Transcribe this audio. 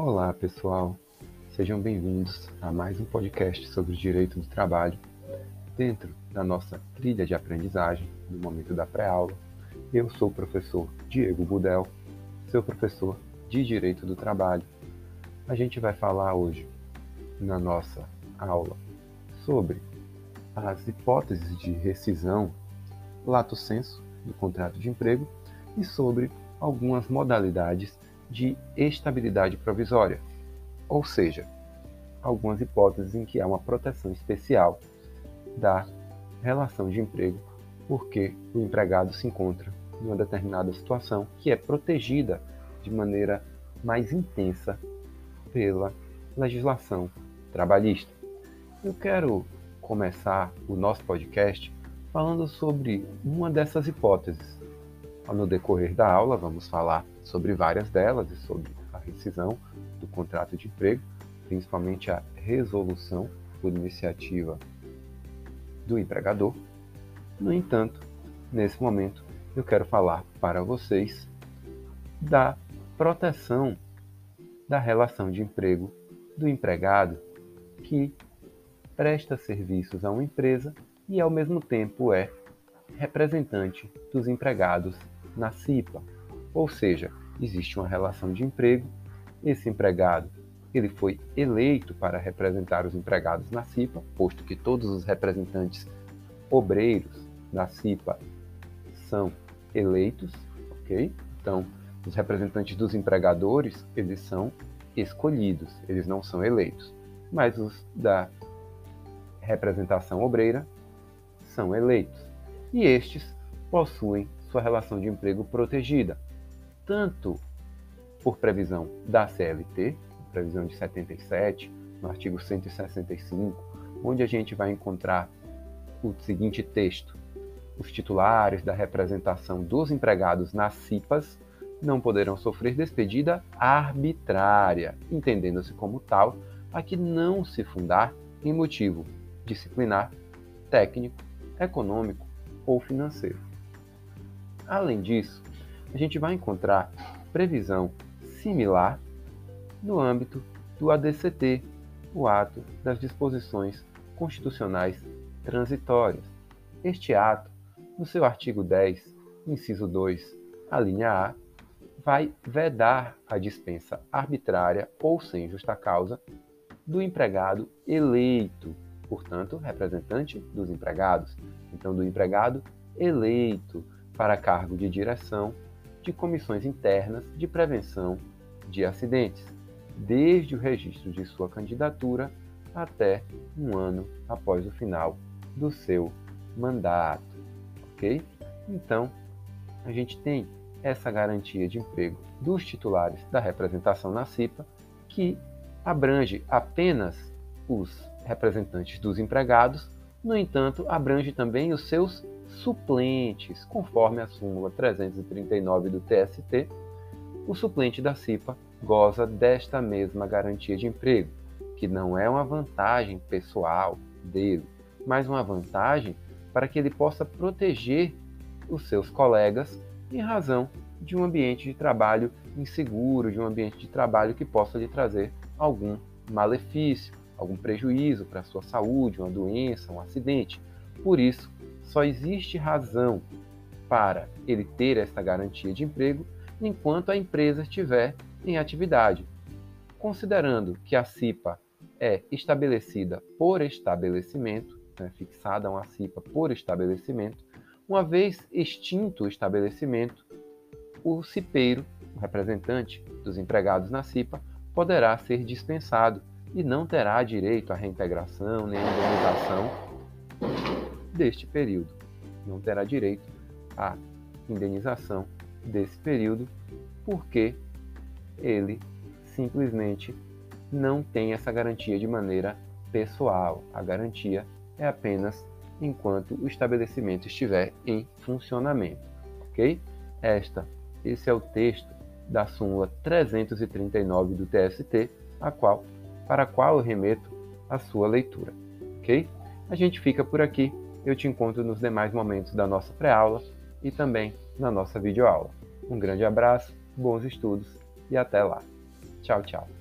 Olá, pessoal. Sejam bem-vindos a mais um podcast sobre o direito do trabalho, dentro da nossa trilha de aprendizagem no momento da pré-aula. Eu sou o professor Diego Budel, seu professor de Direito do Trabalho. A gente vai falar hoje, na nossa aula, sobre as hipóteses de rescisão lato sensu do contrato de emprego e sobre algumas modalidades de estabilidade provisória, ou seja, algumas hipóteses em que há uma proteção especial da relação de emprego, porque o empregado se encontra em uma determinada situação que é protegida de maneira mais intensa pela legislação trabalhista. Eu quero começar o nosso podcast falando sobre uma dessas hipóteses. No decorrer da aula, vamos falar sobre várias delas e sobre a rescisão do contrato de emprego, principalmente a resolução por iniciativa do empregador. No entanto, nesse momento, eu quero falar para vocês da proteção da relação de emprego do empregado que presta serviços a uma empresa e, ao mesmo tempo, é representante dos empregados na CIPA, ou seja, existe uma relação de emprego, esse empregado ele foi eleito para representar os empregados na CIPA, posto que todos os representantes obreiros da CIPA são eleitos, ok? Então, os representantes dos empregadores, eles são escolhidos, eles não são eleitos. Mas os da representação obreira são eleitos. E estes possuem sua relação de emprego protegida, tanto por previsão da CLT, previsão de 77, no artigo 165, onde a gente vai encontrar o seguinte texto: os titulares da representação dos empregados nas CIPAs não poderão sofrer despedida arbitrária, entendendo-se como tal a que não se fundar em motivo disciplinar, técnico, econômico ou financeiro. Além disso, a gente vai encontrar previsão similar no âmbito do ADCT, o ato das disposições constitucionais transitórias. Este ato, no seu artigo 10, inciso 2, a linha A, vai vedar a dispensa arbitrária ou sem justa causa do empregado eleito, portanto, representante dos empregados, então do empregado eleito para cargo de direção de comissões internas de prevenção de acidentes, desde o registro de sua candidatura até um ano após o final do seu mandato, ok? Então, a gente tem essa garantia de emprego dos titulares da representação na CIPA, que abrange apenas os representantes dos empregados, no entanto, abrange também os seus suplentes, conforme a súmula 339 do TST, o suplente da CIPA goza desta mesma garantia de emprego, que não é uma vantagem pessoal dele, mas uma vantagem para que ele possa proteger os seus colegas em razão de um ambiente de trabalho inseguro, de um ambiente de trabalho que possa lhe trazer algum malefício, algum prejuízo para a sua saúde, uma doença, um acidente. Por isso, só existe razão para ele ter essa garantia de emprego enquanto a empresa estiver em atividade. Considerando que a CIPA é estabelecida por estabelecimento, né, fixada uma CIPA por estabelecimento, uma vez extinto o estabelecimento, o cipeiro, o representante dos empregados na CIPA, poderá ser dispensado e não terá direito à reintegração nem à indenização deste período. Não terá direito à indenização desse período porque ele simplesmente não tem essa garantia de maneira pessoal. A garantia é apenas enquanto o estabelecimento estiver em funcionamento, ok? Esta, esse é o texto da súmula 339 do TST, a qual, para a qual eu remeto a sua leitura, ok? A gente fica por aqui. Eu te encontro nos demais momentos da nossa pré-aula e também na nossa videoaula. Um grande abraço, bons estudos e até lá. Tchau, tchau.